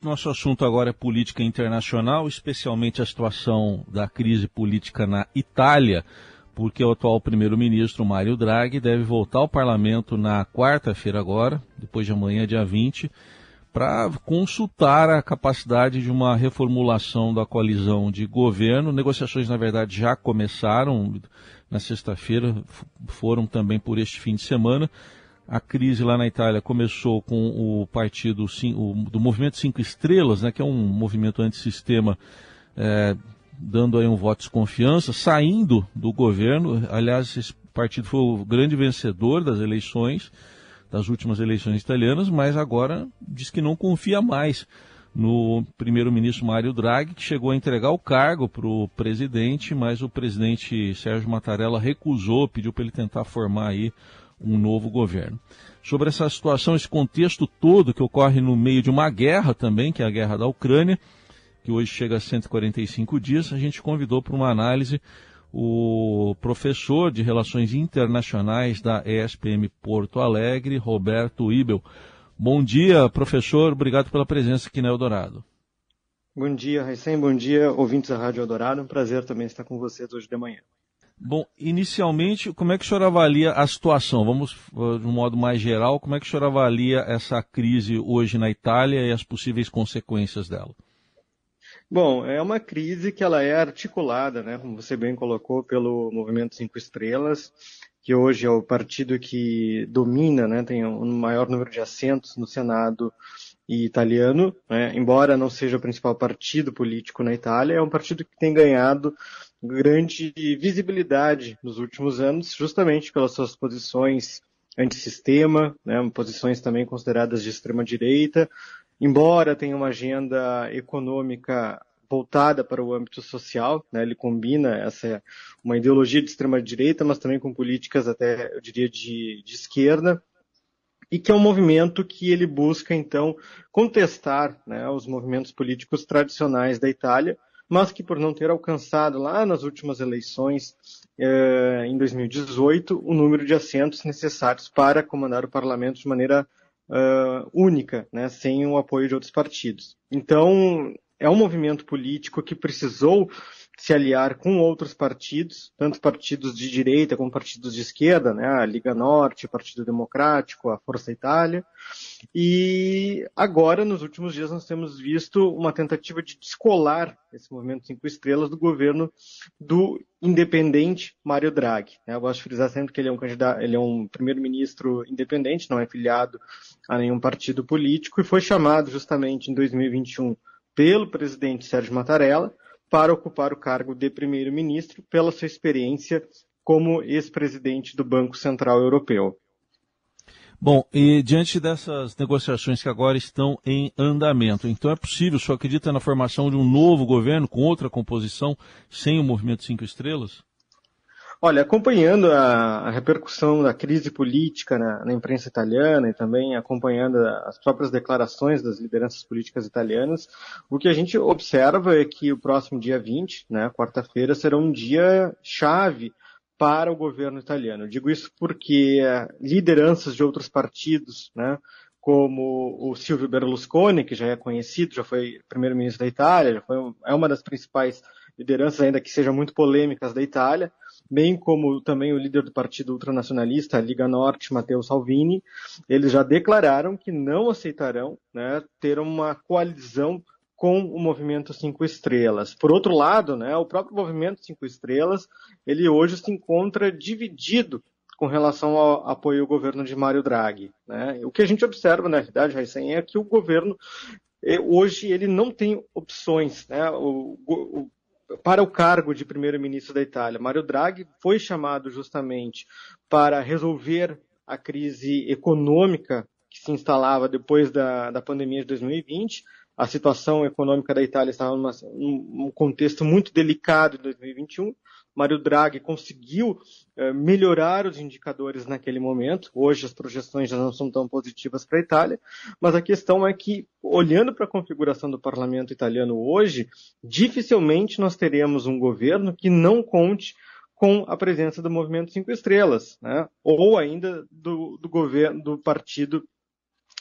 Nosso assunto agora é política internacional, especialmente a situação da crise política na Itália, porque o atual primeiro-ministro Mário Draghi deve voltar ao parlamento na quarta-feira agora, depois de amanhã, dia 20, para consultar a capacidade de uma reformulação da coalizão de governo. Negociações, na verdade, já começaram na sexta-feira, foram também por este fim de semana. A crise lá na Itália começou com o partido o, do Movimento Cinco Estrelas, né, que é um movimento antissistema, é, dando aí um voto de desconfiança, saindo do governo. Aliás, esse partido foi o grande vencedor das eleições, das últimas eleições italianas, mas agora diz que não confia mais no primeiro-ministro Mário Draghi, que chegou a entregar o cargo para o presidente, mas o presidente Sérgio Mattarella recusou, pediu para ele tentar formar aí um novo governo. Sobre essa situação, esse contexto todo que ocorre no meio de uma guerra também, que é a guerra da Ucrânia, que hoje chega a 145 dias, a gente convidou para uma análise o professor de Relações Internacionais da ESPM Porto Alegre, Roberto Ibel. Bom dia, professor. Obrigado pela presença aqui na Eldorado. Bom dia, Raicem. Bom dia, ouvintes da Rádio Eldorado. Um prazer também estar com vocês hoje de manhã. Bom, inicialmente, como é que o senhor avalia a situação? Vamos de um modo mais geral, como é que o senhor avalia essa crise hoje na Itália e as possíveis consequências dela? Bom, é uma crise que ela é articulada, né, como você bem colocou, pelo Movimento Cinco Estrelas, que hoje é o partido que domina, né, tem o um maior número de assentos no Senado italiano, né, embora não seja o principal partido político na Itália, é um partido que tem ganhado grande visibilidade nos últimos anos, justamente pelas suas posições antissistema, né, posições também consideradas de extrema direita, embora tenha uma agenda econômica voltada para o âmbito social, né, ele combina essa uma ideologia de extrema direita, mas também com políticas até eu diria de, de esquerda, e que é um movimento que ele busca então contestar né, os movimentos políticos tradicionais da Itália, mas que por não ter alcançado lá nas últimas eleições, eh, em 2018, o número de assentos necessários para comandar o parlamento de maneira uh, única, né, sem o apoio de outros partidos. Então, é um movimento político que precisou se aliar com outros partidos, tanto partidos de direita como partidos de esquerda, né, a Liga Norte, o Partido Democrático, a Força Itália. E agora, nos últimos dias, nós temos visto uma tentativa de descolar esse movimento Cinco Estrelas do governo do independente Mário Draghi. Né. Eu gosto de frisar sempre que ele é um candidato, ele é um primeiro-ministro independente, não é filiado a nenhum partido político e foi chamado justamente em 2021 pelo presidente Sérgio Mattarella para ocupar o cargo de primeiro-ministro pela sua experiência como ex-presidente do Banco Central Europeu. Bom, e diante dessas negociações que agora estão em andamento, então é possível, senhor acredita na formação de um novo governo com outra composição, sem o Movimento Cinco Estrelas? Olha, acompanhando a, a repercussão da crise política na, na, imprensa italiana e também acompanhando as próprias declarações das lideranças políticas italianas, o que a gente observa é que o próximo dia 20, né, quarta-feira, será um dia chave para o governo italiano. Eu digo isso porque lideranças de outros partidos, né, como o Silvio Berlusconi, que já é conhecido, já foi primeiro-ministro da Itália, já foi, é uma das principais lideranças, ainda que sejam muito polêmicas da Itália, bem como também o líder do partido ultranacionalista, Liga Norte, Matteo Salvini, eles já declararam que não aceitarão né, ter uma coalizão com o movimento Cinco Estrelas. Por outro lado, né, o próprio movimento Cinco Estrelas, ele hoje se encontra dividido com relação ao apoio ao governo de Mário Draghi. Né? O que a gente observa, na realidade, Raíssen, é que o governo eh, hoje ele não tem opções. Né? O, o, para o cargo de primeiro-ministro da Itália. Mário Draghi foi chamado justamente para resolver a crise econômica que se instalava depois da, da pandemia de 2020. A situação econômica da Itália estava num contexto muito delicado em 2021 Mário Draghi conseguiu eh, melhorar os indicadores naquele momento. Hoje as projeções já não são tão positivas para a Itália, mas a questão é que, olhando para a configuração do parlamento italiano hoje, dificilmente nós teremos um governo que não conte com a presença do Movimento Cinco Estrelas, né? ou ainda do, do governo do partido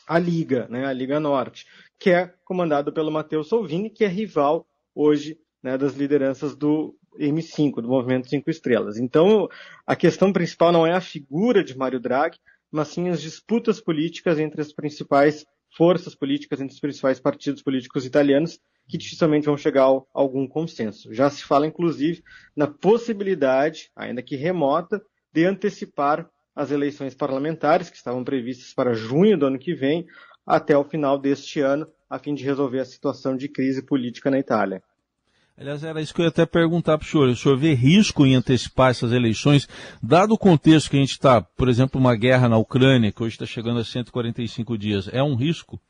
a Liga, né, a Liga Norte, que é comandada pelo Matteo Salvini, que é rival hoje né, das lideranças do M5, do Movimento Cinco Estrelas. Então, a questão principal não é a figura de Mário Draghi, mas sim as disputas políticas entre as principais forças políticas, entre os principais partidos políticos italianos, que dificilmente vão chegar a algum consenso. Já se fala, inclusive, na possibilidade, ainda que remota, de antecipar as eleições parlamentares, que estavam previstas para junho do ano que vem, até o final deste ano, a fim de resolver a situação de crise política na Itália. Aliás, era isso que eu ia até perguntar para o senhor. O senhor vê risco em antecipar essas eleições, dado o contexto que a gente está, por exemplo, uma guerra na Ucrânia, que hoje está chegando a 145 dias, é um risco?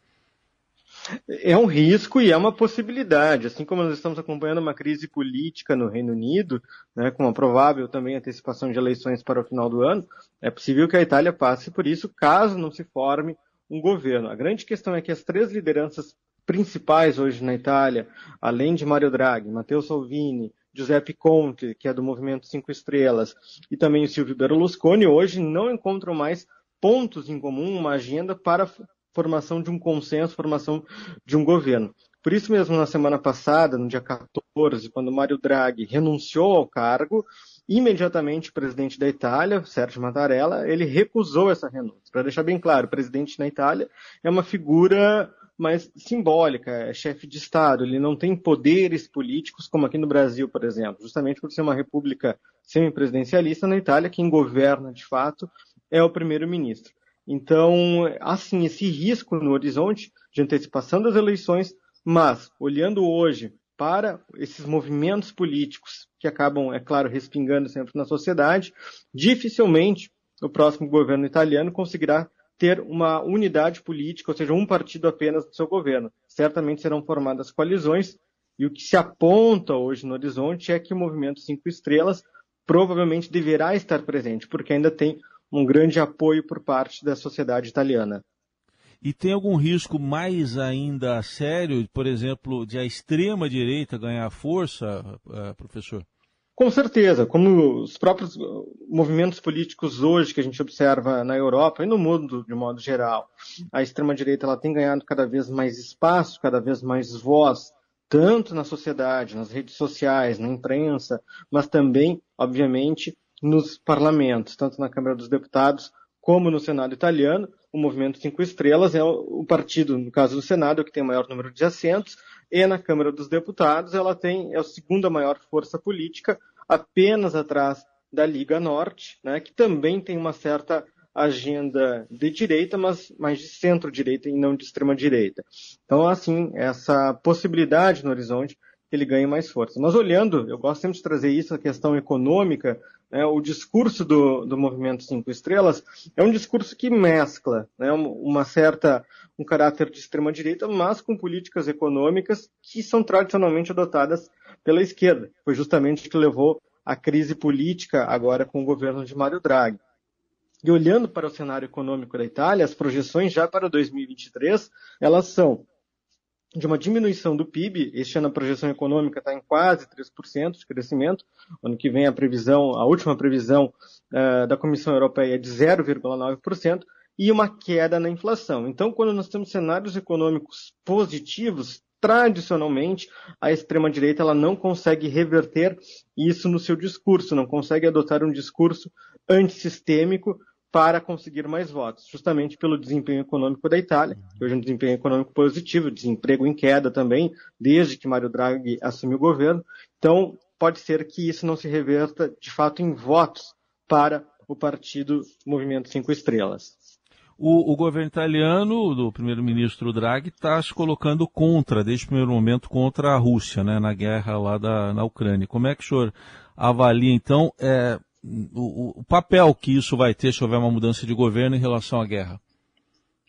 É um risco e é uma possibilidade. Assim como nós estamos acompanhando uma crise política no Reino Unido, né, com uma provável também antecipação de eleições para o final do ano, é possível que a Itália passe por isso, caso não se forme um governo. A grande questão é que as três lideranças principais hoje na Itália, além de Mario Draghi, Matteo Salvini, Giuseppe Conte, que é do Movimento Cinco Estrelas, e também o Silvio Berlusconi, hoje não encontram mais pontos em comum, uma agenda para formação de um consenso, formação de um governo. Por isso mesmo, na semana passada, no dia 14, quando Mário Draghi renunciou ao cargo, imediatamente o presidente da Itália, Sérgio Mattarella, ele recusou essa renúncia. Para deixar bem claro, o presidente na Itália é uma figura mais simbólica, é chefe de Estado, ele não tem poderes políticos como aqui no Brasil, por exemplo, justamente por ser uma república semipresidencialista na Itália, quem governa de fato é o primeiro-ministro. Então, assim, esse risco no horizonte de antecipação das eleições, mas olhando hoje para esses movimentos políticos que acabam, é claro, respingando sempre na sociedade, dificilmente o próximo governo italiano conseguirá ter uma unidade política, ou seja, um partido apenas no seu governo. Certamente serão formadas coalizões, e o que se aponta hoje no horizonte é que o movimento Cinco Estrelas provavelmente deverá estar presente, porque ainda tem um grande apoio por parte da sociedade italiana. E tem algum risco mais ainda sério, por exemplo, de a extrema-direita ganhar força, eh, professor? Com certeza, como os próprios movimentos políticos hoje que a gente observa na Europa e no mundo de modo geral, a extrema-direita ela tem ganhado cada vez mais espaço, cada vez mais voz, tanto na sociedade, nas redes sociais, na imprensa, mas também, obviamente, nos parlamentos, tanto na Câmara dos Deputados como no Senado italiano. O Movimento Cinco Estrelas é o partido, no caso do Senado, que tem o maior número de assentos, e na Câmara dos Deputados ela tem é a segunda maior força política, apenas atrás da Liga Norte, né, que também tem uma certa agenda de direita, mas mais de centro-direita e não de extrema-direita. Então, assim, essa possibilidade no horizonte ele ganhe mais força. Mas olhando, eu gosto sempre de trazer isso, a questão econômica, né, o discurso do, do movimento Cinco Estrelas é um discurso que mescla né, uma certa, um caráter de extrema-direita, mas com políticas econômicas que são tradicionalmente adotadas pela esquerda. Foi justamente que levou à crise política agora com o governo de Mário Draghi. E olhando para o cenário econômico da Itália, as projeções já para 2023, elas são de uma diminuição do PIB. Este ano a projeção econômica está em quase 3% de crescimento. Ano que vem a previsão, a última previsão uh, da Comissão Europeia é de 0,9% e uma queda na inflação. Então, quando nós temos cenários econômicos positivos, tradicionalmente a extrema direita ela não consegue reverter isso no seu discurso, não consegue adotar um discurso antissistêmico para conseguir mais votos, justamente pelo desempenho econômico da Itália, que hoje é um desempenho econômico positivo, desemprego em queda também, desde que Mário Draghi assumiu o governo. Então, pode ser que isso não se reverta de fato em votos para o partido Movimento Cinco Estrelas. O, o governo italiano, do primeiro-ministro Draghi, está se colocando contra, desde o primeiro momento, contra a Rússia, né, na guerra lá da, na Ucrânia. Como é que o senhor avalia, então, é, o, o papel que isso vai ter se houver uma mudança de governo em relação à guerra?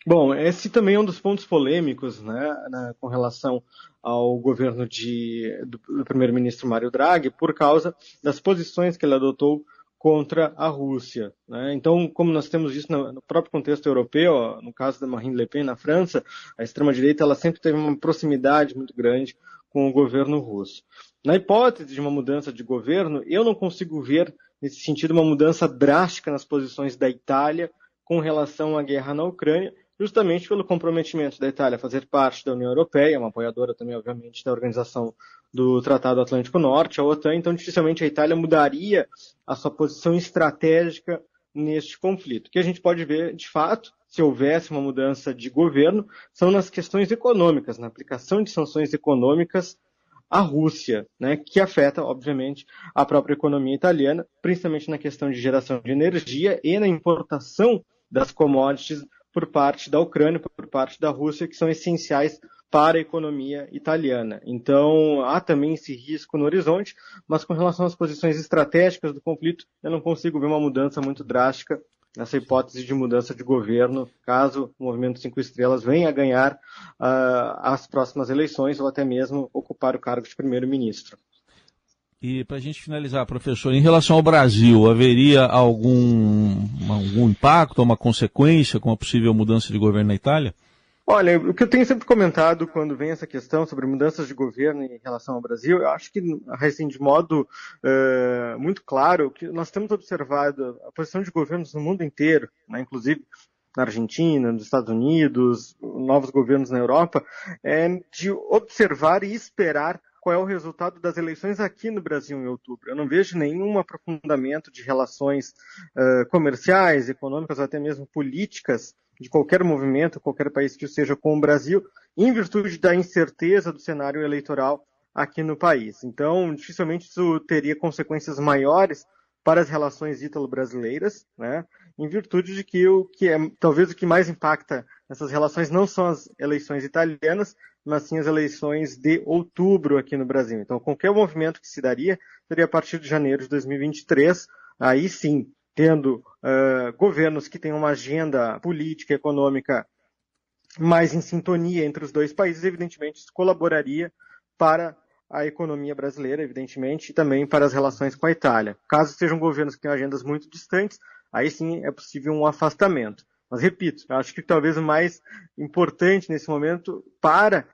Bom, esse também é um dos pontos polêmicos né, né, com relação ao governo de, do, do primeiro-ministro Mário Draghi, por causa das posições que ele adotou contra a Rússia. Né? Então, como nós temos isso no, no, próprio contexto europeu, ó, no caso da Marine Le Pen na França, a extrema-direita ela sempre teve uma proximidade muito grande com o governo russo. Na hipótese de uma mudança de governo, eu não consigo ver nesse sentido, uma mudança drástica nas posições da Itália com relação à guerra na Ucrânia, justamente pelo comprometimento da Itália a fazer parte da União Europeia, uma apoiadora também, obviamente, da organização do Tratado Atlântico Norte, a OTAN, então dificilmente a Itália mudaria a sua posição estratégica neste conflito. O que a gente pode ver, de fato, se houvesse uma mudança de governo, são nas questões econômicas, na aplicação de sanções econômicas à Rússia, né, que afeta, obviamente, a própria economia italiana, principalmente na questão de geração de energia e na importação das commodities por parte da Ucrânia, por parte da Rússia, que são essenciais para a economia italiana. Então, há também esse risco no horizonte, mas com relação às posições estratégicas do conflito, eu não consigo ver uma mudança muito drástica nessa hipótese de mudança de governo, caso o Movimento Cinco Estrelas venha a ganhar uh, as próximas eleições ou até mesmo ocupar o cargo de primeiro-ministro. E para a gente finalizar, professor, em relação ao Brasil, haveria algum, algum impacto, uma consequência com a possível mudança de governo na Itália? Olha, o que eu tenho sempre comentado quando vem essa questão sobre mudanças de governo em relação ao Brasil, eu acho que, assim, de modo uh, muito claro, que nós temos observado a posição de governos no mundo inteiro, né, inclusive na Argentina, nos Estados Unidos, novos governos na Europa, é de observar e esperar qual é o resultado das eleições aqui no Brasil em outubro. Eu não vejo nenhum aprofundamento de relações uh, comerciais, econômicas ou até mesmo políticas de qualquer movimento, qualquer país que seja com o Brasil, em virtude da incerteza do cenário eleitoral aqui no país. Então, dificilmente isso teria consequências maiores para as relações ítalo-brasileiras, né? em virtude de que o que é talvez o que mais impacta nessas relações não são as eleições italianas, mas sim as eleições de outubro aqui no Brasil. Então, qualquer movimento que se daria seria a partir de janeiro de 2023, aí sim, tendo uh, governos que têm uma agenda política e econômica mais em sintonia entre os dois países, evidentemente isso colaboraria para a economia brasileira, evidentemente, e também para as relações com a Itália. Caso sejam governos que tenham agendas muito distantes, aí sim é possível um afastamento. Mas repito, acho que talvez o mais importante nesse momento para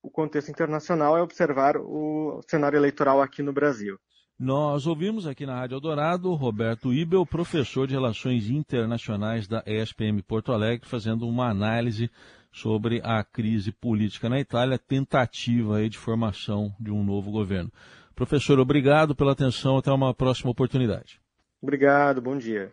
o contexto internacional é observar o cenário eleitoral aqui no Brasil. Nós ouvimos aqui na Rádio Eldorado Roberto Ibel, professor de Relações Internacionais da ESPM Porto Alegre, fazendo uma análise sobre a crise política na Itália, tentativa de formação de um novo governo. Professor, obrigado pela atenção, até uma próxima oportunidade. Obrigado, bom dia.